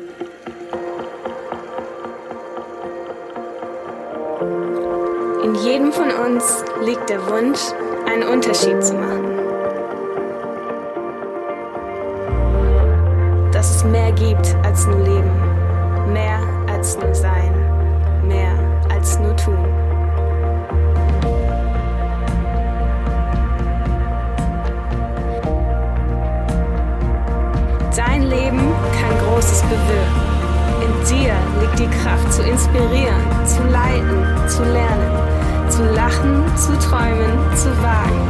In jedem von uns liegt der Wunsch, einen Unterschied zu machen. Dass es mehr gibt als nur Leben, mehr als nur Sein, dir liegt die Kraft zu inspirieren, zu leiten, zu lernen, zu lachen, zu träumen, zu wagen.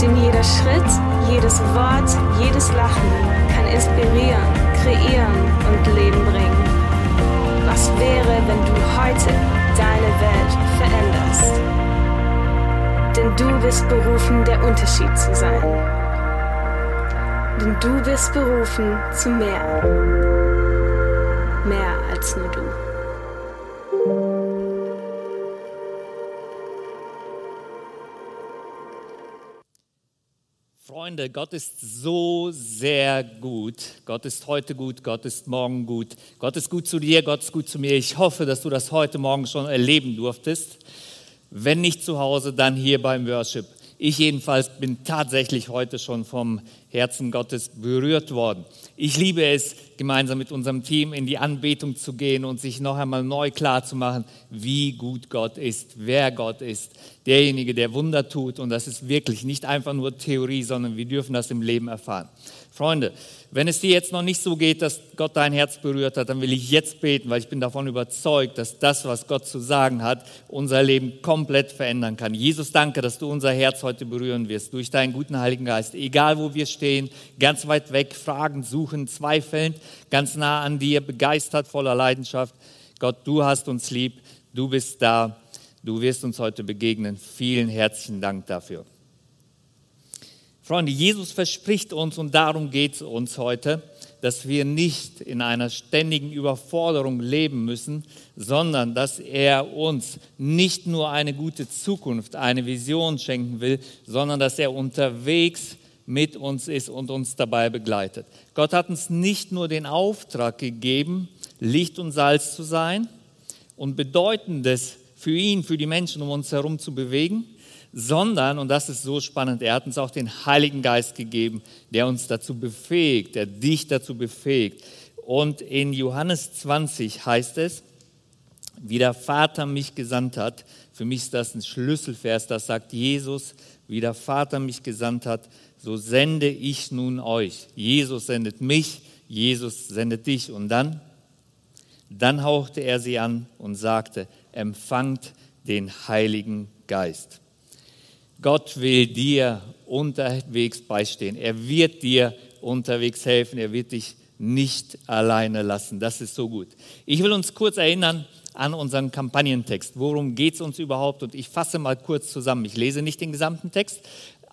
Denn jeder Schritt, jedes Wort, jedes Lachen kann inspirieren, kreieren und Leben bringen. Was wäre, wenn du heute deine Welt veränderst? Denn du bist berufen, der Unterschied zu sein. Denn du bist berufen zu mehr. Mehr als nur du. Freunde, Gott ist so sehr gut. Gott ist heute gut, Gott ist morgen gut. Gott ist gut zu dir, Gott ist gut zu mir. Ich hoffe, dass du das heute Morgen schon erleben durftest. Wenn nicht zu Hause, dann hier beim Worship. Ich jedenfalls bin tatsächlich heute schon vom Herzen Gottes berührt worden. Ich liebe es, gemeinsam mit unserem Team in die Anbetung zu gehen und sich noch einmal neu klar zu machen, wie gut Gott ist, wer Gott ist, derjenige, der Wunder tut. Und das ist wirklich nicht einfach nur Theorie, sondern wir dürfen das im Leben erfahren. Freunde, wenn es dir jetzt noch nicht so geht, dass Gott dein Herz berührt hat, dann will ich jetzt beten, weil ich bin davon überzeugt, dass das, was Gott zu sagen hat, unser Leben komplett verändern kann. Jesus, danke, dass du unser Herz heute berühren wirst durch deinen guten Heiligen Geist. Egal wo wir stehen, ganz weit weg, fragen, suchen, zweifelnd, ganz nah an dir, begeistert, voller Leidenschaft. Gott, du hast uns lieb, du bist da, du wirst uns heute begegnen. Vielen herzlichen Dank dafür. Freunde, Jesus verspricht uns, und darum geht es uns heute, dass wir nicht in einer ständigen Überforderung leben müssen, sondern dass er uns nicht nur eine gute Zukunft, eine Vision schenken will, sondern dass er unterwegs mit uns ist und uns dabei begleitet. Gott hat uns nicht nur den Auftrag gegeben, Licht und Salz zu sein und Bedeutendes für ihn, für die Menschen um uns herum zu bewegen, sondern, und das ist so spannend, er hat uns auch den Heiligen Geist gegeben, der uns dazu befähigt, der dich dazu befähigt. Und in Johannes 20 heißt es, wie der Vater mich gesandt hat, für mich ist das ein Schlüsselvers, das sagt Jesus, wie der Vater mich gesandt hat, so sende ich nun euch. Jesus sendet mich, Jesus sendet dich. Und dann, dann hauchte er sie an und sagte, empfangt den Heiligen Geist. Gott will dir unterwegs beistehen. Er wird dir unterwegs helfen. Er wird dich nicht alleine lassen. Das ist so gut. Ich will uns kurz erinnern an unseren Kampagnentext. Worum geht es uns überhaupt? Und ich fasse mal kurz zusammen. Ich lese nicht den gesamten Text,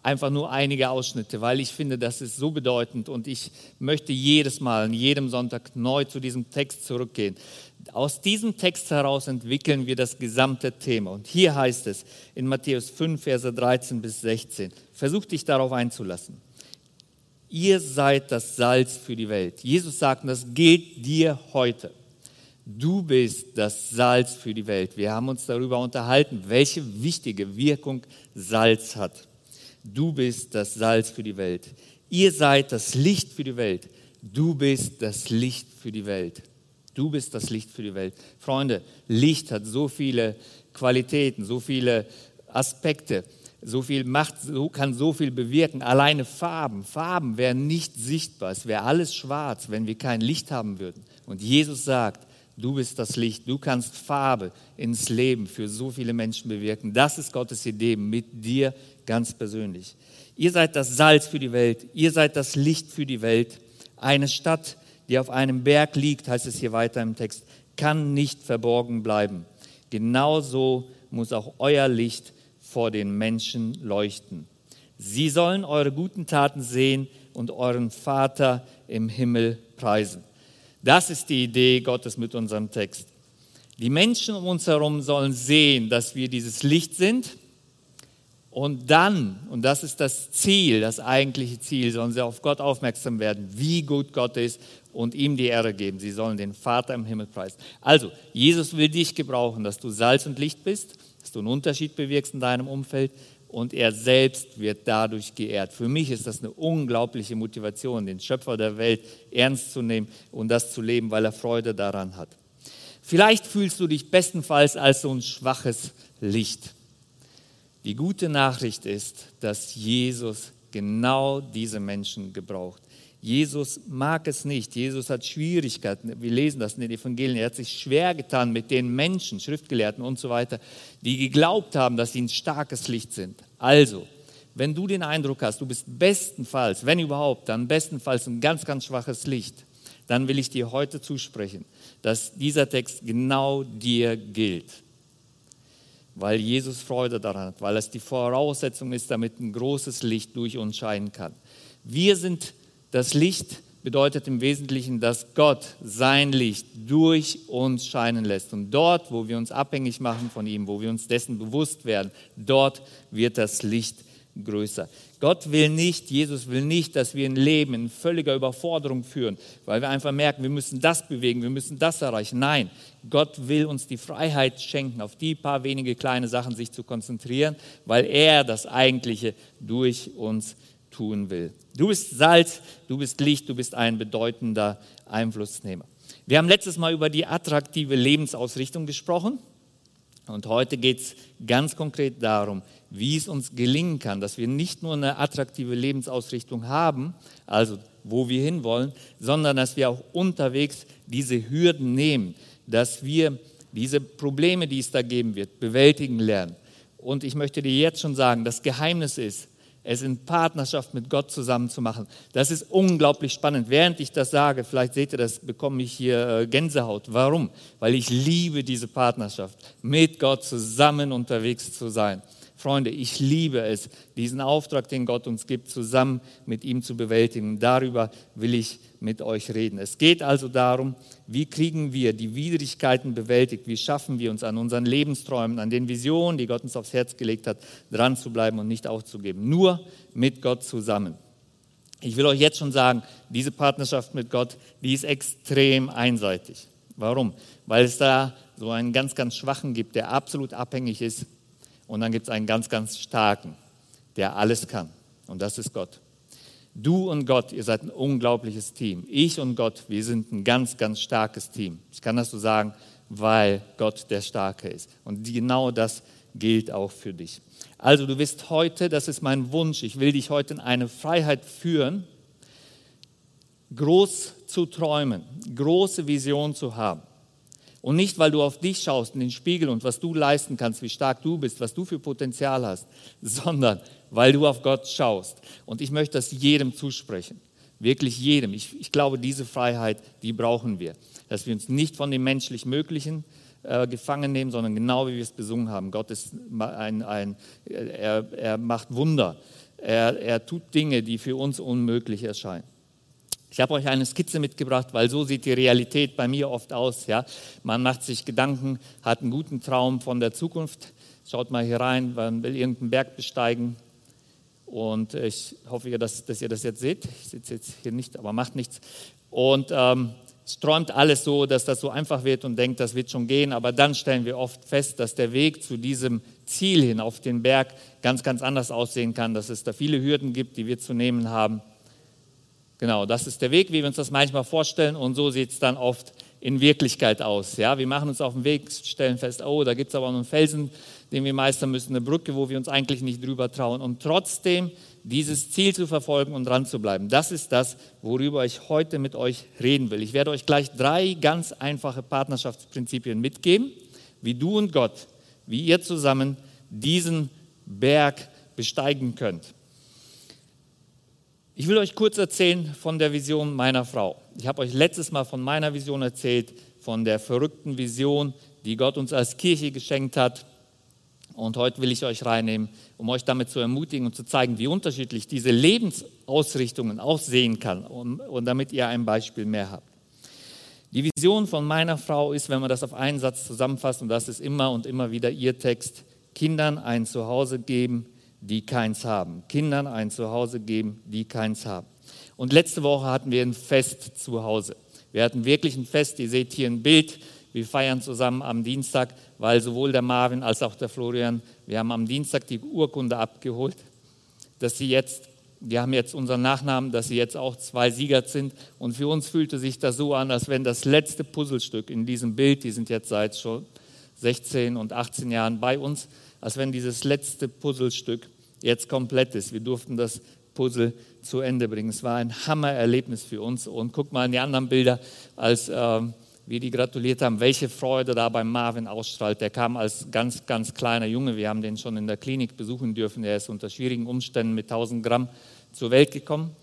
einfach nur einige Ausschnitte, weil ich finde, das ist so bedeutend und ich möchte jedes Mal, an jedem Sonntag neu zu diesem Text zurückgehen. Aus diesem Text heraus entwickeln wir das gesamte Thema. Und hier heißt es in Matthäus 5, Verse 13 bis 16, versuch dich darauf einzulassen. Ihr seid das Salz für die Welt. Jesus sagt, das gilt dir heute. Du bist das Salz für die Welt. Wir haben uns darüber unterhalten, welche wichtige Wirkung Salz hat. Du bist das Salz für die Welt. Ihr seid das Licht für die Welt. Du bist das Licht für die Welt. Du bist das Licht für die Welt. Freunde, Licht hat so viele Qualitäten, so viele Aspekte, so viel Macht, so kann so viel bewirken. Alleine Farben, Farben wären nicht sichtbar. Es wäre alles schwarz, wenn wir kein Licht haben würden. Und Jesus sagt, du bist das Licht, du kannst Farbe ins Leben für so viele Menschen bewirken. Das ist Gottes Idee mit dir ganz persönlich. Ihr seid das Salz für die Welt, ihr seid das Licht für die Welt. Eine Stadt, die auf einem Berg liegt, heißt es hier weiter im Text, kann nicht verborgen bleiben. Genauso muss auch euer Licht vor den Menschen leuchten. Sie sollen eure guten Taten sehen und euren Vater im Himmel preisen. Das ist die Idee Gottes mit unserem Text. Die Menschen um uns herum sollen sehen, dass wir dieses Licht sind Und dann, und das ist das Ziel, das eigentliche Ziel, sollen sie auf Gott aufmerksam werden, wie gut Gott ist und ihm die Ehre geben. Sie sollen den Vater im Himmel preisen. Also, Jesus will dich gebrauchen, dass du Salz und Licht bist, dass du einen Unterschied bewirkst in deinem Umfeld und er selbst wird dadurch geehrt. Für mich ist das eine unglaubliche Motivation, den Schöpfer der Welt ernst zu nehmen und das zu leben, weil er Freude daran hat. Vielleicht fühlst du dich bestenfalls als so ein schwaches Licht. Die gute Nachricht ist, dass Jesus genau diese Menschen gebraucht. Jesus mag es nicht. Jesus hat Schwierigkeiten. Wir lesen das in den Evangelien. Er hat sich schwer getan mit den Menschen, Schriftgelehrten und so weiter, die geglaubt haben, dass sie ein starkes Licht sind. Also, wenn du den Eindruck hast, du bist bestenfalls, wenn überhaupt, dann bestenfalls ein ganz, ganz schwaches Licht, dann will ich dir heute zusprechen, dass dieser Text genau dir gilt weil Jesus Freude daran hat, weil es die Voraussetzung ist, damit ein großes Licht durch uns scheinen kann. Wir sind das Licht, bedeutet im Wesentlichen, dass Gott sein Licht durch uns scheinen lässt. Und dort, wo wir uns abhängig machen von ihm, wo wir uns dessen bewusst werden, dort wird das Licht größer. Gott will nicht, Jesus will nicht, dass wir ein Leben in völliger Überforderung führen, weil wir einfach merken, wir müssen das bewegen, wir müssen das erreichen. Nein, Gott will uns die Freiheit schenken, auf die paar wenige kleine Sachen sich zu konzentrieren, weil er das Eigentliche durch uns tun will. Du bist Salz, du bist Licht, du bist ein bedeutender Einflussnehmer. Wir haben letztes Mal über die attraktive Lebensausrichtung gesprochen und heute geht es ganz konkret darum, wie es uns gelingen kann, dass wir nicht nur eine attraktive Lebensausrichtung haben, also wo wir hinwollen, sondern dass wir auch unterwegs diese Hürden nehmen, dass wir diese Probleme, die es da geben wird, bewältigen lernen. Und ich möchte dir jetzt schon sagen, das Geheimnis ist, es in Partnerschaft mit Gott zusammen zu machen. Das ist unglaublich spannend. Während ich das sage, vielleicht seht ihr das, bekomme ich hier äh, Gänsehaut. Warum? Weil ich liebe diese Partnerschaft, mit Gott zusammen unterwegs zu sein. Freunde, ich liebe es, diesen Auftrag, den Gott uns gibt, zusammen mit ihm zu bewältigen. Darüber will ich mit euch reden. Es geht also darum, wie kriegen wir die Widrigkeiten bewältigt, wie schaffen wir uns an unseren Lebensträumen, an den Visionen, die Gott uns aufs Herz gelegt hat, dran zu bleiben und nicht aufzugeben. Nur mit Gott zusammen. Ich will euch jetzt schon sagen, diese Partnerschaft mit Gott, die ist extrem einseitig. Warum? Weil es da so einen ganz, ganz schwachen gibt, der absolut abhängig ist und dann gibt es einen ganz, ganz starken, der alles kann. Und das ist Gott. Du und Gott, ihr seid ein unglaubliches Team. Ich und Gott, wir sind ein ganz, ganz starkes Team. Ich kann das so sagen, weil Gott der Starke ist. Und genau das gilt auch für dich. Also du bist heute, das ist mein Wunsch, ich will dich heute in eine Freiheit führen, groß zu träumen, große Vision zu haben. Und nicht, weil du auf dich schaust in den Spiegel und was du leisten kannst, wie stark du bist, was du für Potenzial hast, sondern weil du auf Gott schaust. Und ich möchte das jedem zusprechen. Wirklich jedem. Ich, ich glaube, diese Freiheit, die brauchen wir. Dass wir uns nicht von dem menschlich Möglichen äh, gefangen nehmen, sondern genau wie wir es besungen haben. Gott ist ein, ein er, er macht Wunder. Er, er tut Dinge, die für uns unmöglich erscheinen. Ich habe euch eine Skizze mitgebracht, weil so sieht die Realität bei mir oft aus. Ja? Man macht sich Gedanken, hat einen guten Traum von der Zukunft. Schaut mal hier rein, man will irgendeinen Berg besteigen. Und ich hoffe, dass, dass ihr das jetzt seht. Ich sitze jetzt hier nicht, aber macht nichts. Und ähm, es träumt alles so, dass das so einfach wird und denkt, das wird schon gehen. Aber dann stellen wir oft fest, dass der Weg zu diesem Ziel hin auf den Berg ganz, ganz anders aussehen kann, dass es da viele Hürden gibt, die wir zu nehmen haben. Genau, das ist der Weg, wie wir uns das manchmal vorstellen und so sieht es dann oft in Wirklichkeit aus. Ja, wir machen uns auf den Weg, stellen fest, oh, da gibt es aber noch einen Felsen, den wir meistern müssen, eine Brücke, wo wir uns eigentlich nicht drüber trauen. Und trotzdem dieses Ziel zu verfolgen und dran zu bleiben, das ist das, worüber ich heute mit euch reden will. Ich werde euch gleich drei ganz einfache Partnerschaftsprinzipien mitgeben, wie du und Gott, wie ihr zusammen diesen Berg besteigen könnt. Ich will euch kurz erzählen von der Vision meiner Frau. Ich habe euch letztes Mal von meiner Vision erzählt, von der verrückten Vision, die Gott uns als Kirche geschenkt hat. Und heute will ich euch reinnehmen, um euch damit zu ermutigen und zu zeigen, wie unterschiedlich diese Lebensausrichtungen aussehen kann und, und damit ihr ein Beispiel mehr habt. Die Vision von meiner Frau ist, wenn man das auf einen Satz zusammenfasst, und das ist immer und immer wieder ihr Text, Kindern ein Zuhause geben, die keins haben. Kindern ein Zuhause geben, die keins haben. Und letzte Woche hatten wir ein Fest zu Hause. Wir hatten wirklich ein Fest. Ihr seht hier ein Bild. Wir feiern zusammen am Dienstag, weil sowohl der Marvin als auch der Florian, wir haben am Dienstag die Urkunde abgeholt, dass sie jetzt, wir haben jetzt unseren Nachnamen, dass sie jetzt auch zwei Sieger sind. Und für uns fühlte sich das so an, als wenn das letzte Puzzlestück in diesem Bild, die sind jetzt seit schon 16 und 18 Jahren bei uns, als wenn dieses letzte Puzzlestück jetzt komplett ist. Wir durften das Puzzle zu Ende bringen. Es war ein Hammererlebnis für uns. Und guck mal in die anderen Bilder, als äh, wir die gratuliert haben, welche Freude da beim Marvin ausstrahlt. Der kam als ganz, ganz kleiner Junge. Wir haben den schon in der Klinik besuchen dürfen. Er ist unter schwierigen Umständen mit 1000 Gramm zur Welt gekommen.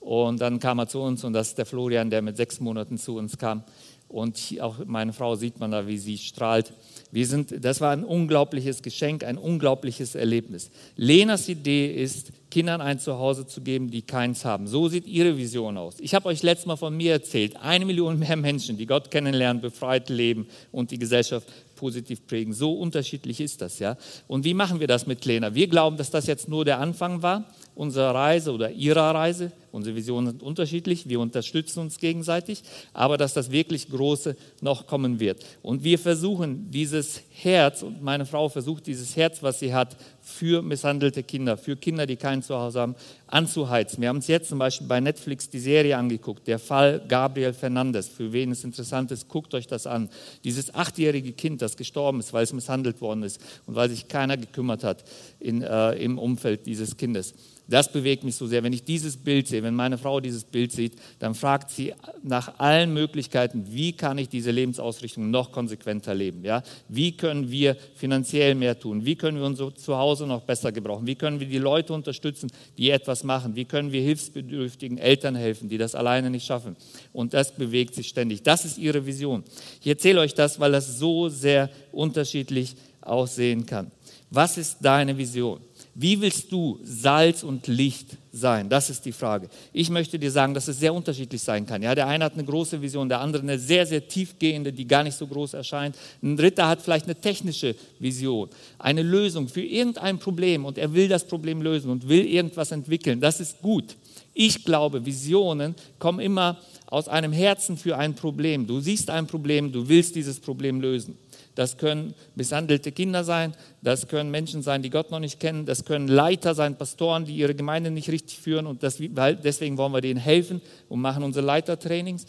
Und dann kam er zu uns und das ist der Florian, der mit sechs Monaten zu uns kam. Und auch meine Frau sieht man da, wie sie strahlt. Wir sind, das war ein unglaubliches Geschenk, ein unglaubliches Erlebnis. Lenas Idee ist, Kindern ein Zuhause zu geben, die keins haben. So sieht ihre Vision aus. Ich habe euch letztes Mal von mir erzählt, eine Million mehr Menschen, die Gott kennenlernen, befreit leben und die Gesellschaft positiv prägen. So unterschiedlich ist das, ja. Und wie machen wir das mit Lena? Wir glauben, dass das jetzt nur der Anfang war unserer Reise oder ihrer Reise. Unsere Visionen sind unterschiedlich, wir unterstützen uns gegenseitig, aber dass das wirklich Große noch kommen wird. Und wir versuchen dieses Herz, und meine Frau versucht dieses Herz, was sie hat, für misshandelte Kinder, für Kinder, die kein Zuhause haben, anzuheizen. Wir haben uns jetzt zum Beispiel bei Netflix die Serie angeguckt, der Fall Gabriel Fernandes. Für wen es interessant ist, guckt euch das an. Dieses achtjährige Kind, das gestorben ist, weil es misshandelt worden ist und weil sich keiner gekümmert hat in, äh, im Umfeld dieses Kindes. Das bewegt mich so sehr. Wenn ich dieses Bild sehe, wenn meine Frau dieses Bild sieht, dann fragt sie nach allen Möglichkeiten, wie kann ich diese Lebensausrichtung noch konsequenter leben? Ja? Wie können wir finanziell mehr tun? Wie können wir unser Zuhause noch besser gebrauchen? Wie können wir die Leute unterstützen, die etwas machen? Wie können wir hilfsbedürftigen Eltern helfen, die das alleine nicht schaffen? Und das bewegt sich ständig. Das ist ihre Vision. Ich erzähle euch das, weil das so sehr unterschiedlich aussehen kann. Was ist deine Vision? Wie willst du Salz und Licht sein? Das ist die Frage. Ich möchte dir sagen, dass es sehr unterschiedlich sein kann. Ja, der eine hat eine große Vision, der andere eine sehr, sehr tiefgehende, die gar nicht so groß erscheint. Ein dritter hat vielleicht eine technische Vision, eine Lösung für irgendein Problem und er will das Problem lösen und will irgendwas entwickeln. Das ist gut. Ich glaube, Visionen kommen immer aus einem Herzen für ein Problem. Du siehst ein Problem, du willst dieses Problem lösen. Das können misshandelte Kinder sein, das können Menschen sein, die Gott noch nicht kennen, das können Leiter sein, Pastoren, die ihre Gemeinde nicht richtig führen und das, deswegen wollen wir denen helfen und machen unsere Leitertrainings.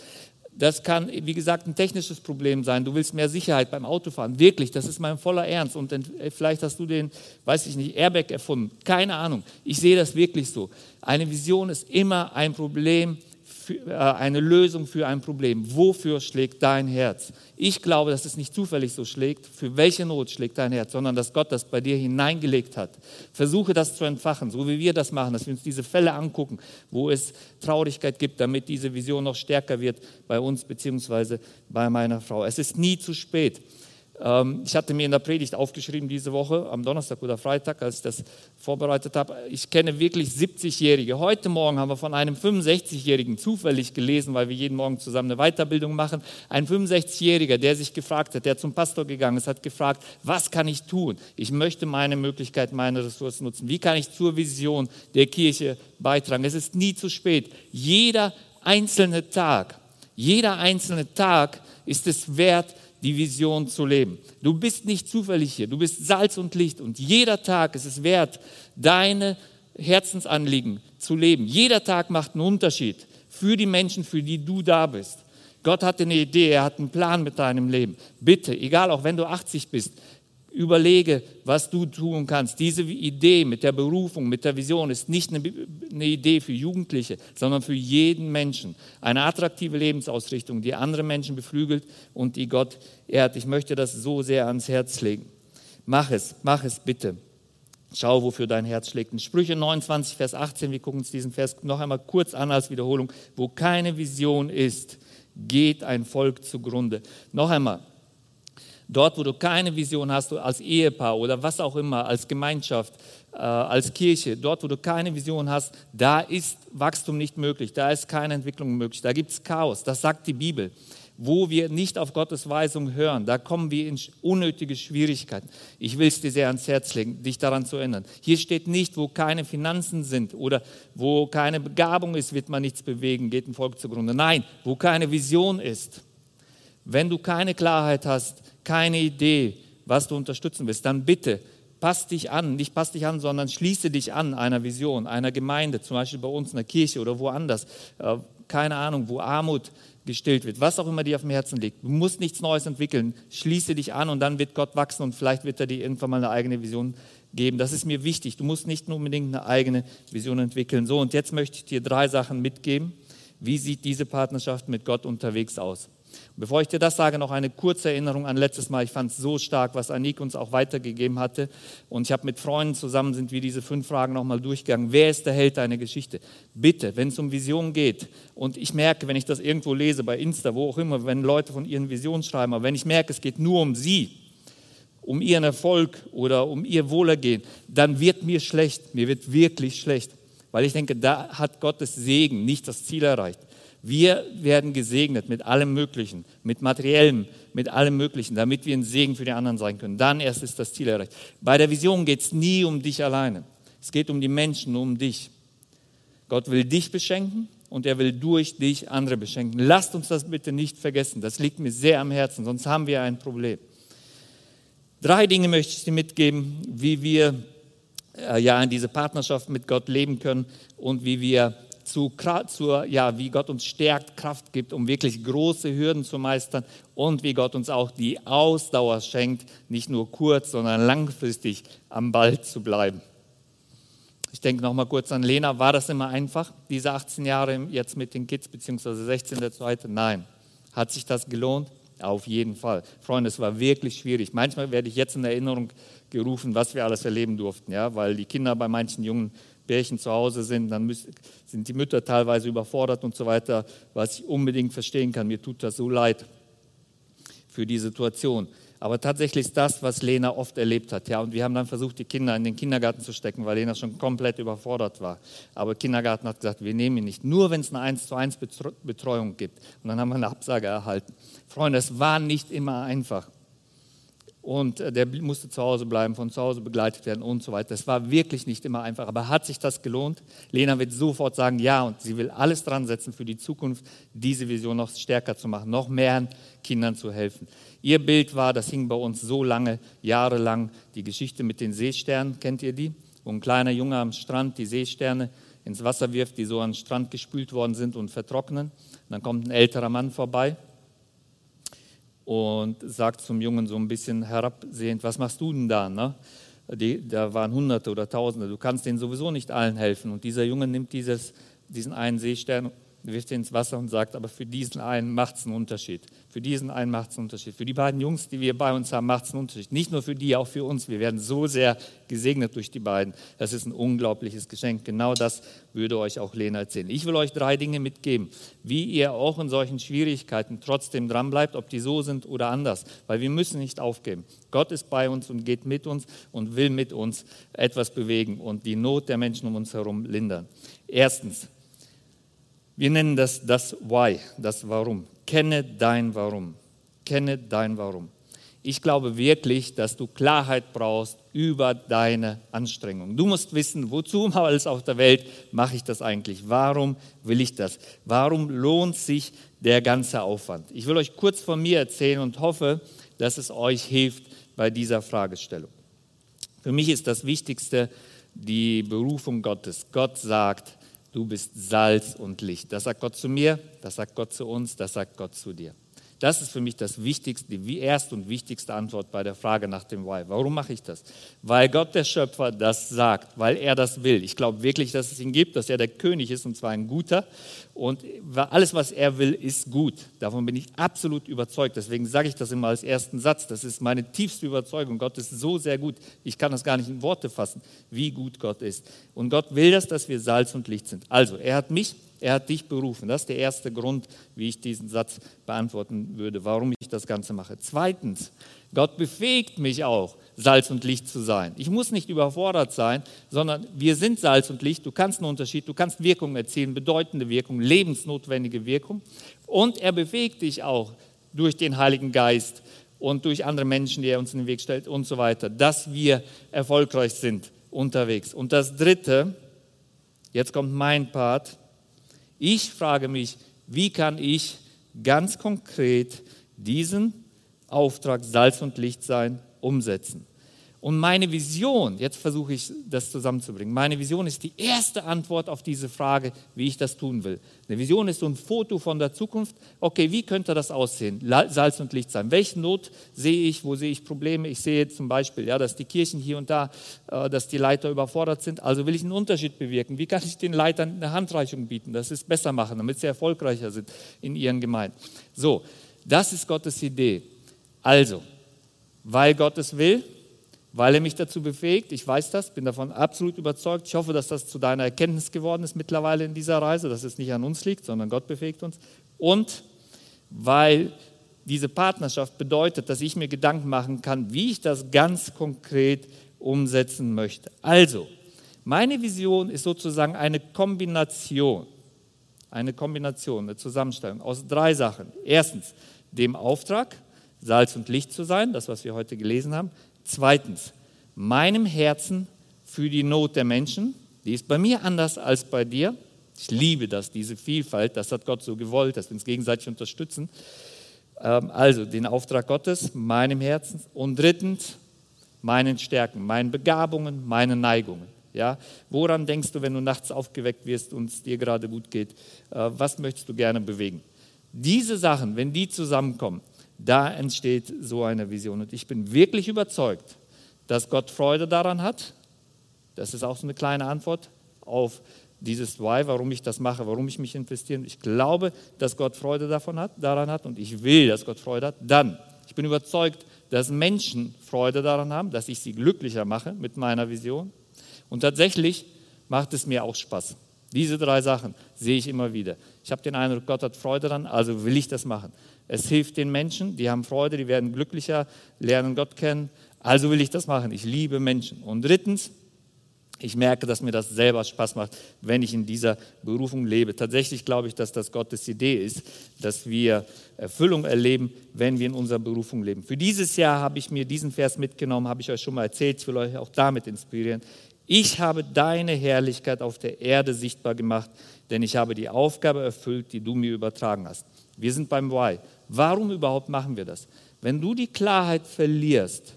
Das kann, wie gesagt, ein technisches Problem sein. Du willst mehr Sicherheit beim Autofahren. Wirklich, das ist mein voller Ernst. Und vielleicht hast du den, weiß ich nicht, Airbag erfunden. Keine Ahnung. Ich sehe das wirklich so. Eine Vision ist immer ein Problem für, äh, eine Lösung für ein Problem. Wofür schlägt dein Herz? Ich glaube, dass es nicht zufällig so schlägt. Für welche Not schlägt dein Herz, sondern dass Gott das bei dir hineingelegt hat. Versuche das zu entfachen, so wie wir das machen, dass wir uns diese Fälle angucken, wo es Traurigkeit gibt, damit diese Vision noch stärker wird bei uns beziehungsweise bei meiner Frau. Es ist nie zu spät. Ähm, ich hatte mir in der Predigt aufgeschrieben diese Woche, am Donnerstag oder Freitag, als ich das vorbereitet habe, ich kenne wirklich 70-Jährige. Heute Morgen haben wir von einem 65-Jährigen zufällig gelesen, weil wir jeden Morgen zusammen eine Weiterbildung machen. Ein 65-Jähriger, der sich gefragt hat, der zum Pastor gegangen ist, hat gefragt, was kann ich tun? Ich möchte meine Möglichkeit, meine Ressourcen nutzen. Wie kann ich zur Vision der Kirche beitragen? Es ist nie zu spät. Jeder einzelne Tag, jeder einzelne Tag ist es wert, die Vision zu leben. Du bist nicht zufällig hier, du bist Salz und Licht und jeder Tag ist es wert, deine Herzensanliegen zu leben. Jeder Tag macht einen Unterschied für die Menschen, für die du da bist. Gott hat eine Idee, er hat einen Plan mit deinem Leben. Bitte, egal, auch wenn du 80 bist, Überlege, was du tun kannst. Diese Idee mit der Berufung, mit der Vision ist nicht eine, eine, Idee für Jugendliche, sondern für jeden Menschen. Eine attraktive Lebensausrichtung, die andere Menschen beflügelt und die Gott ehrt. Ich möchte das so sehr ans Herz legen. Mach es, mach es bitte. Schau, wofür dein Herz schlägt. In Sprüche 29, Vers 18, wir gucken uns diesen Vers noch einmal kurz an als Wiederholung. Wo keine Vision ist, geht ein Volk zugrunde. Noch einmal, Dort, wo du keine Vision hast, als Ehepaar oder was auch immer, als Gemeinschaft, äh, als Kirche, dort, wo du keine Vision hast, da ist Wachstum nicht möglich, da ist keine Entwicklung möglich, da gibt es Chaos, das sagt die Bibel. wo wir nicht auf Gottes Weisung hören, da kommen wir in unnötige Schwierigkeiten. Ich will es dir sehr ans Herz legen, dich daran zu ändern. Hier steht nicht, wo keine Finanzen sind oder wo keine Begabung ist, wird man nichts bewegen, geht ein Volk zugrunde. Nein, wo keine Vision ist. Wenn du keine Klarheit hast, keine Idee, was du unterstützen willst, dann bitte pass dich an, nicht pass dich an, sondern schließe dich an einer Vision, einer Gemeinde, zum Beispiel bei uns in der Kirche oder woanders. Äh, keine Ahnung, wo Armut gestillt wird, was auch immer dir auf dem Herzen liegt. Du musst nichts Neues entwickeln. Schließe dich an und dann wird Gott wachsen und vielleicht wird er dir irgendwann mal eine eigene Vision geben. Das ist mir wichtig. Du musst nicht unbedingt eine eigene Vision entwickeln. So, und jetzt möchte ich dir drei Sachen mitgeben. Wie sieht diese Partnerschaft mit Gott unterwegs aus? Bevor ich dir das sage, noch eine kurze Erinnerung an letztes Mal. Ich fand es so stark, was Anik uns auch weitergegeben hatte. Und ich habe mit Freunden zusammen, sind wir diese fünf Fragen nochmal durchgegangen. Wer ist der Held deiner Geschichte? Bitte, wenn es um Vision geht, und ich merke, wenn ich das irgendwo lese, bei Insta, wo auch immer, wenn Leute von ihren Visionen schreiben, aber wenn ich merke, es geht nur um sie, um ihren Erfolg oder um ihr Wohlergehen, dann wird mir schlecht. Mir wird wirklich schlecht. Weil ich denke, da hat Gottes Segen nicht das Ziel erreicht. Wir werden gesegnet mit allem Möglichen, mit Materiellem, mit allem Möglichen, damit wir ein Segen für die anderen sein können. Dann erst ist das Ziel erreicht. Bei der Vision geht es nie um dich alleine. Es geht um die Menschen, um dich. Gott will dich beschenken und er will durch dich andere beschenken. Lasst uns das bitte nicht vergessen. Das liegt mir sehr am Herzen, sonst haben wir ein Problem. Drei Dinge möchte ich dir mitgeben, wie wir äh, ja in diese Partnerschaft mit Gott leben können und wie wir zu, zur, ja, wie Gott uns stärkt, Kraft gibt, um wirklich große Hürden zu meistern und wie Gott uns auch die Ausdauer schenkt, nicht nur kurz, sondern langfristig am Ball zu bleiben. Ich denke noch mal kurz an Lena. War das immer einfach, diese 18 Jahre jetzt mit den Kids, beziehungsweise 16 der zweite? Nein. Hat sich das gelohnt? Auf jeden Fall. Freunde, es war wirklich schwierig. Manchmal werde ich jetzt in Erinnerung gerufen, was wir alles erleben durften, ja, weil die Kinder bei manchen Jungen Pärchen zu Hause sind, dann müssen, sind die Mütter teilweise überfordert und so weiter, was ich unbedingt verstehen kann. Mir tut das so leid für die Situation. Aber tatsächlich ist das, was Lena oft erlebt hat. Ja, und wir haben dann versucht, die Kinder in den Kindergarten zu stecken, weil Lena schon komplett überfordert war. Aber der Kindergarten hat gesagt, wir nehmen ihn nicht, nur wenn es eine 1 zu 1 Betreuung gibt. Und dann haben wir eine Absage erhalten. Freunde, es war nicht immer einfach und äh, der musste zu Hause bleiben, von zu Hause begleitet werden und so weiter. Das war wirklich nicht immer einfach, aber hat sich das gelohnt? Lena wird sofort sagen, ja, und sie will alles dran setzen für die Zukunft, diese Vision noch stärker zu machen, noch mehr Kindern zu helfen. Ihr Bild war, das hing bei uns so lange, jahrelang, die Geschichte mit den Seesternen, kennt ihr die? Wo ein kleiner Junge am Strand die Seesterne ins Wasser wirft, die so an den Strand gespült worden sind und vertrocknen. Und dann kommt ein älterer Mann vorbei und sagt zum Jungen so ein bisschen herabsehend, was machst du denn da? Ne? Die, da waren Hunderte oder Tausende, du kannst denen sowieso nicht allen helfen. Und dieser Junge nimmt dieses, diesen einen Seestern wirft ihn ins Wasser und sagt, aber für diesen einen macht es einen Unterschied. Für diesen einen macht es einen Unterschied. Für die beiden Jungs, die wir bei uns haben, macht es einen Unterschied. Nicht nur für die, auch für uns. Wir werden so sehr gesegnet durch die beiden. Das ist ein unglaubliches Geschenk. Genau das würde euch auch Lena erzählen. Ich will euch drei Dinge mitgeben, wie ihr auch in solchen Schwierigkeiten trotzdem dranbleibt, ob die so sind oder anders. Weil wir müssen nicht aufgeben. Gott ist bei uns und geht mit uns und will mit uns etwas bewegen und die Not der Menschen um uns herum lindern. Erstens, wir nennen das das Why, das Warum. Kenne dein Warum. Kenne dein Warum. Ich glaube wirklich, dass du Klarheit brauchst über deine Anstrengung. Du musst wissen, wozu alles auf der Welt mache ich das eigentlich? Warum will ich das? Warum lohnt sich der ganze Aufwand? Ich will euch kurz von mir erzählen und hoffe, dass es euch hilft bei dieser Fragestellung. Für mich ist das Wichtigste die Berufung Gottes. Gott sagt, du bist Salz und Licht. Das sagt Gott zu mir, das sagt Gott zu uns, das sagt Gott zu dir. Das ist für mich das Wichtigste, die erste und wichtigste Antwort bei der Frage nach dem Why. Warum mache ich das? Weil Gott der Schöpfer das sagt, weil er das will. Ich glaube wirklich, dass es ihn gibt, dass er der König ist und zwar ein guter. Und alles, was er will, ist gut. Davon bin ich absolut überzeugt. Deswegen sage ich das immer als ersten Satz. Das ist meine tiefste Überzeugung. Gott ist so sehr gut. Ich kann das gar nicht in Worte fassen, wie gut Gott ist. Und Gott will das, dass wir Salz und Licht sind. Also, er hat mich er hat dich berufen. Das ist der erste Grund, wie ich diesen Satz beantworten würde, warum ich das Ganze mache. Zweitens, Gott befähigt mich auch, Salz und Licht zu sein. Ich muss nicht überfordert sein, sondern wir sind Salz und Licht. Du kannst einen Unterschied, du kannst Wirkung erzielen, bedeutende Wirkung, lebensnotwendige Wirkung. Und er befähigt dich auch, durch den Heiligen Geist und durch andere Menschen, die er uns in den Weg stellt und so weiter, dass wir erfolgreich sind unterwegs. Und das Dritte, jetzt kommt mein Part, ich frage mich, wie kann ich ganz konkret diesen Auftrag Salz und Licht sein umsetzen? Und meine Vision, jetzt versuche ich das zusammenzubringen, meine Vision ist die erste Antwort auf diese Frage, wie ich das tun will. Eine Vision ist so ein Foto von der Zukunft. Okay, wie könnte das aussehen? Salz und Licht sein. Welche Not sehe ich? Wo sehe ich Probleme? Ich sehe zum Beispiel, ja, dass die Kirchen hier und da, äh, dass die Leiter überfordert sind. Also will ich einen Unterschied bewirken. Wie kann ich den Leitern eine Handreichung bieten, dass sie es besser machen, damit sie erfolgreicher sind in ihren Gemeinden? So, das ist Gottes Idee. Also, weil Gott es will, weil er mich dazu befähigt. Ich weiß das, bin davon absolut überzeugt. Ich hoffe, dass das zu deiner Erkenntnis geworden ist mittlerweile in dieser Reise, dass es nicht an uns liegt, sondern Gott befähigt uns. Und weil diese Partnerschaft bedeutet, dass ich mir Gedanken machen kann, wie ich das ganz konkret umsetzen möchte. Also, meine Vision ist sozusagen eine Kombination, eine Kombination, eine Zusammenstellung aus drei Sachen. Erstens, dem Auftrag, Salz und Licht zu sein, das, was wir heute gelesen haben. Zweitens, meinem Herzen für die Not der Menschen, die ist bei mir anders als bei dir. Ich liebe das, diese Vielfalt, das hat Gott so gewollt, dass wir uns gegenseitig unterstützen. Ähm, also den Auftrag Gottes, meinem Herzen. Und drittens, meinen Stärken, meinen Begabungen, meinen Neigungen. Ja? Woran denkst du, wenn du nachts aufgeweckt wirst und es dir gerade gut geht? Äh, was möchtest du gerne bewegen? Diese Sachen, wenn die zusammenkommen, da entsteht so eine Vision. Und ich bin wirklich überzeugt, dass Gott Freude daran hat. Das ist auch so eine kleine Antwort auf dieses Why, warum ich das mache, warum ich mich investiere. Ich glaube, dass Gott Freude davon hat, daran hat und ich will, dass Gott Freude hat. Dann, ich bin überzeugt, dass Menschen Freude daran haben, dass ich sie glücklicher mache mit meiner Vision. Und tatsächlich macht es mir auch Spaß. Diese drei Sachen sehe ich immer wieder. Ich habe den Eindruck, Gott hat Freude daran, also will ich das machen. Es hilft den Menschen, die haben Freude, die werden glücklicher, lernen Gott kennen. Also will ich das machen. Ich liebe Menschen. Und drittens, ich merke, dass mir das selber Spaß macht, wenn ich in dieser Berufung lebe. Tatsächlich glaube ich, dass das Gottes Idee ist, dass wir Erfüllung erleben, wenn wir in unserer Berufung leben. Für dieses Jahr habe ich mir diesen Vers mitgenommen, habe ich euch schon mal erzählt. Ich will euch auch damit inspirieren. Ich habe deine Herrlichkeit auf der Erde sichtbar gemacht, denn ich habe die Aufgabe erfüllt, die du mir übertragen hast. Wir sind beim Why. Warum überhaupt machen wir das? Wenn du die Klarheit verlierst,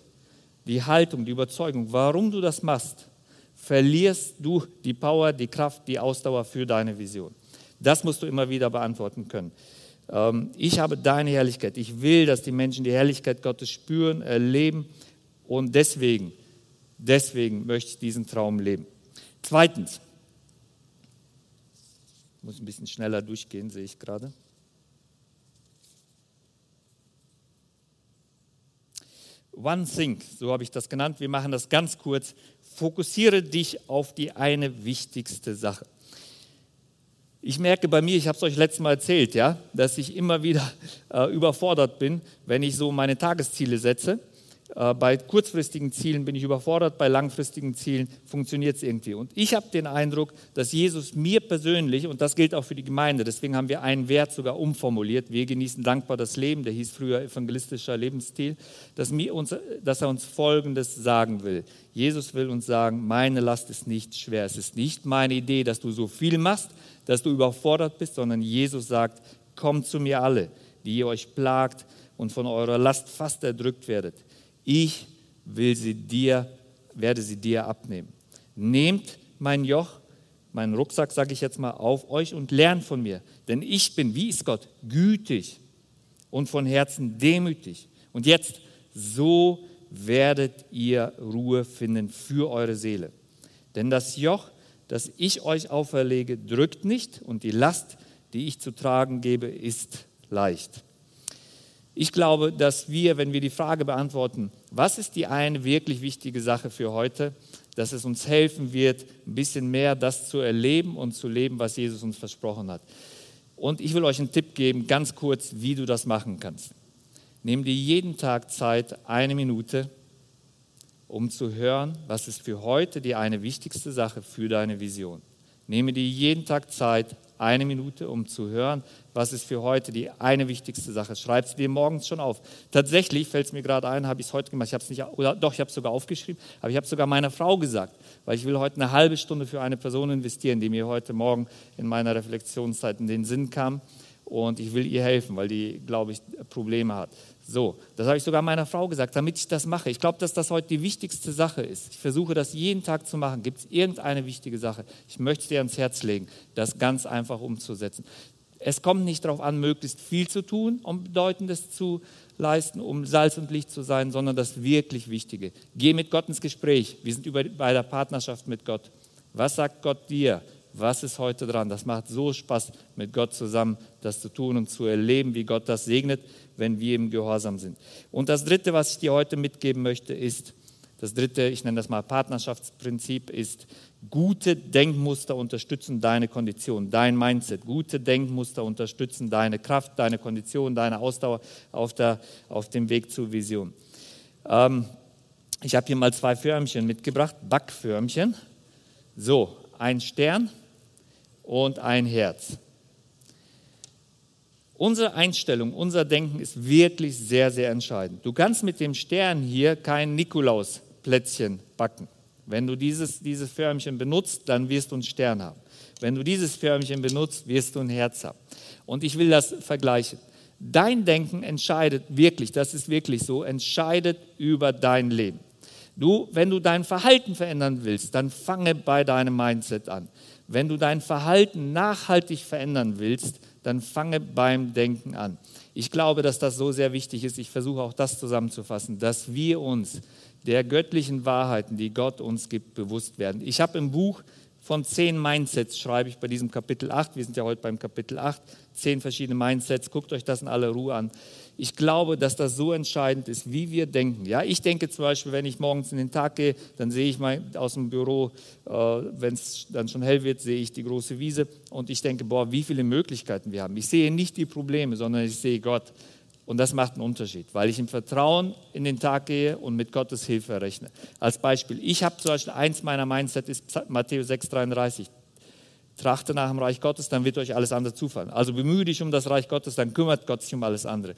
die Haltung, die Überzeugung, warum du das machst, verlierst du die Power, die Kraft, die Ausdauer für deine Vision. Das musst du immer wieder beantworten können. Ähm, ich habe deine Herrlichkeit. Ich will, dass die Menschen die Herrlichkeit Gottes spüren, erleben und deswegen, deswegen möchte ich diesen Traum leben. Zweitens, ich muss ein bisschen schneller durchgehen, sehe ich gerade. One Thing, so habe ich das genannt. Wir machen das ganz kurz. Fokussiere dich auf die eine wichtigste Sache. Ich merke bei mir, ich habe es euch letztes Mal erzählt, ja, dass ich immer wieder äh, überfordert bin, wenn ich so meine Tagesziele setze bei kurzfristigen Zielen bin ich überfordert, bei langfristigen Zielen funktioniert es irgendwie. Und ich habe den Eindruck, dass Jesus mir persönlich, und das gilt auch für die Gemeinde, deswegen haben wir einen Wert sogar umformuliert, wir genießen dankbar das Leben, der hieß früher evangelistischer Lebensstil, dass, uns, dass er uns Folgendes sagen will. Jesus will uns sagen, meine Last ist nicht schwer. Es ist nicht meine Idee, dass du so viel machst, dass du überfordert bist, sondern Jesus sagt, kommt zu mir alle, die ihr euch plagt und von eurer Last fast erdrückt werdet ich will sie dir, werde sie dir abnehmen. Nehmt mein Joch, meinen Rucksack, sage ich jetzt mal, auf euch und lernt von mir. Denn ich bin, wie ist Gott, gütig und von Herzen demütig. Und jetzt, so werdet ihr Ruhe finden für eure Seele. Denn das Joch, das ich euch auferlege, drückt nicht und die Last, die ich zu tragen gebe, ist leicht. Ich glaube, dass wir, wenn wir die Frage beantworten, was ist die eine wirklich wichtige Sache für heute, dass es uns helfen wird, ein bisschen mehr das zu erleben und zu leben, was Jesus uns versprochen hat. Und ich will euch einen Tipp geben, ganz kurz, wie du das machen kannst. Nimm dir jeden Tag Zeit, eine Minute, um zu hören, was ist für heute die eine wichtigste Sache für deine Vision. Nehme dir jeden Tag Zeit, eine Minute, um zu hören, was ist für heute die eine wichtigste Sache. Schreib es dir morgens schon auf. Tatsächlich fällt es mir gerade ein, habe ich es heute gemacht. Ich habe es nicht, oder doch, ich habe es sogar aufgeschrieben, aber ich habe es sogar meiner Frau gesagt, weil ich will heute eine halbe Stunde für eine Person investieren, die mir heute Morgen in meiner Reflexionszeit in den Sinn kam. Und ich will ihr helfen, weil die, glaube ich, Probleme hat. So, das habe ich sogar meiner Frau gesagt, damit ich das mache. Ich glaube, dass das heute die wichtigste Sache ist. Ich versuche das jeden Tag zu machen. Gibt es irgendeine wichtige Sache? Ich möchte dir ans Herz legen, das ganz einfach umzusetzen. Es kommt nicht darauf an, möglichst viel zu tun, um Bedeutendes zu leisten, um Salz und Licht zu sein, sondern das wirklich Wichtige. Geh mit Gott ins Gespräch. Wir sind über, bei der Partnerschaft mit Gott. Was sagt Gott dir? Was ist heute dran? Das macht so Spaß, mit Gott zusammen das zu tun und zu erleben, wie Gott das segnet, wenn wir im Gehorsam sind. Und das Dritte, was ich dir heute mitgeben möchte, ist, das dritte, ich nenne das mal Partnerschaftsprinzip, ist, gute Denkmuster unterstützen deine Kondition, dein Mindset. Gute Denkmuster unterstützen deine Kraft, deine Kondition, deine Ausdauer auf, der, auf dem Weg zur Vision. Ähm, ich habe hier mal zwei Förmchen mitgebracht, Backförmchen. So, ein Stern und ein Herz. Unsere Einstellung, unser Denken ist wirklich sehr, sehr entscheidend. Du kannst mit dem Stern hier kein Nikolausplätzchen backen. Wenn du dieses, dieses Förmchen benutzt, dann wirst du einen Stern haben. Wenn du dieses Förmchen benutzt, wirst du ein Herz haben. Und ich will das vergleichen. Dein Denken entscheidet wirklich, das ist wirklich so, entscheidet über dein Leben. Du, wenn du dein Verhalten verändern willst, dann fange bei deinem Mindset an. Wenn du dein Verhalten nachhaltig verändern willst, dann fange beim Denken an. Ich glaube, dass das so sehr wichtig ist. Ich versuche auch das zusammenzufassen, dass wir uns der göttlichen Wahrheiten, die Gott uns gibt, bewusst werden. Ich habe im Buch von zehn Mindsets, schreibe ich bei diesem Kapitel 8, wir sind ja heute beim Kapitel 8, zehn verschiedene Mindsets, guckt euch das in aller Ruhe an ich glaube, dass das so entscheidend ist, wie wir denken. Ja, ich denke zum Beispiel, wenn ich morgens in den Tag gehe, dann sehe ich mal aus dem Büro, äh, wenn es dann schon hell wird, sehe ich die große Wiese und ich denke, boah, wie viele Möglichkeiten wir haben. Ich sehe nicht die Probleme, sondern ich sehe Gott. Und das macht einen Unterschied, weil ich im Vertrauen in den Tag gehe und mit Gottes Hilfe rechne. Als Beispiel, ich habe zum Beispiel eins meiner Mindset ist Matthäus 6,33 trachte nach dem Reich Gottes, dann wird euch alles andere zufallen. Also bemühe dich um das Reich Gottes, dann kümmert Gott sich um alles andere.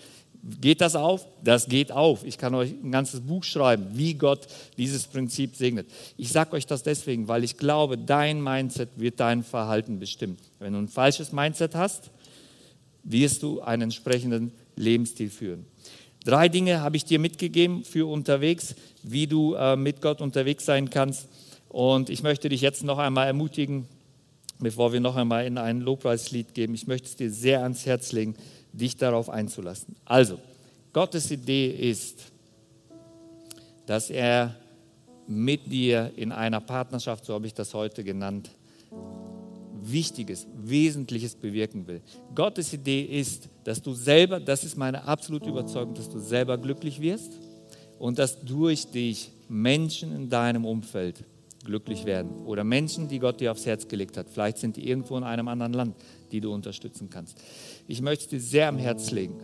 Geht das auf? Das geht auf. Ich kann euch ein ganzes Buch schreiben, wie Gott dieses Prinzip segnet. Ich sage euch das deswegen, weil ich glaube, dein Mindset wird dein Verhalten bestimmen. Wenn du ein falsches Mindset hast, wirst du einen entsprechenden Lebensstil führen. Drei Dinge habe ich dir mitgegeben für unterwegs, wie du äh, mit Gott unterwegs sein kannst. Und ich möchte dich jetzt noch einmal ermutigen, bevor wir noch einmal in ein Lobpreislied geben. Ich möchte es dir sehr ans Herz legen dich darauf einzulassen. Also, Gottes Idee ist, dass er mit dir in einer Partnerschaft, so habe ich das heute genannt, Wichtiges, Wesentliches bewirken will. Gottes Idee ist, dass du selber, das ist meine absolute Überzeugung, dass du selber glücklich wirst und dass durch dich Menschen in deinem Umfeld glücklich werden oder Menschen, die Gott dir aufs Herz gelegt hat. Vielleicht sind die irgendwo in einem anderen Land, die du unterstützen kannst. Ich möchte dir sehr am Herz legen,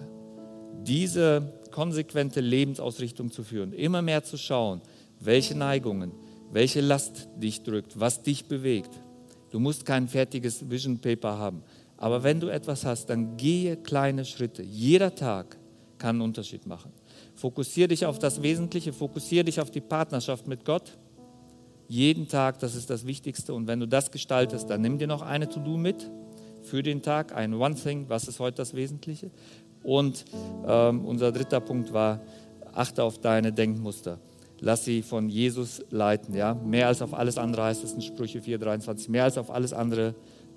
diese konsequente Lebensausrichtung zu führen, immer mehr zu schauen, welche Neigungen, welche Last dich drückt, was dich bewegt. Du musst kein fertiges Vision Paper haben, aber wenn du etwas hast, dann gehe kleine Schritte. Jeder Tag kann einen Unterschied machen. Fokussiere dich auf das Wesentliche, fokussiere dich auf die Partnerschaft mit Gott. Jeden Tag, das ist das Wichtigste. Und wenn du das gestaltest, dann nimm dir noch eine To-Do mit für den Tag, ein One Thing, was ist heute das Wesentliche. Und ähm, unser dritter Punkt war, achte auf deine Denkmuster. Lass sie von Jesus leiten. Ja? Mehr als auf alles andere heißt es in Sprüche 4,23. Mehr als auf alles andere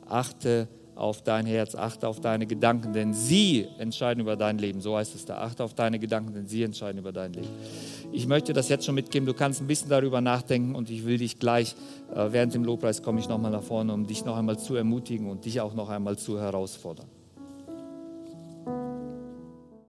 achte auf dein Herz, achte auf deine Gedanken, denn sie entscheiden über dein Leben. So heißt es da. Achte auf deine Gedanken, denn sie entscheiden über dein Leben. Ich möchte das jetzt schon mitgeben. Du kannst ein bisschen darüber nachdenken und ich will dich gleich, äh, während dem Lobpreis komme ich nochmal nach vorne, um dich noch einmal zu ermutigen und dich auch noch einmal zu herausfordern.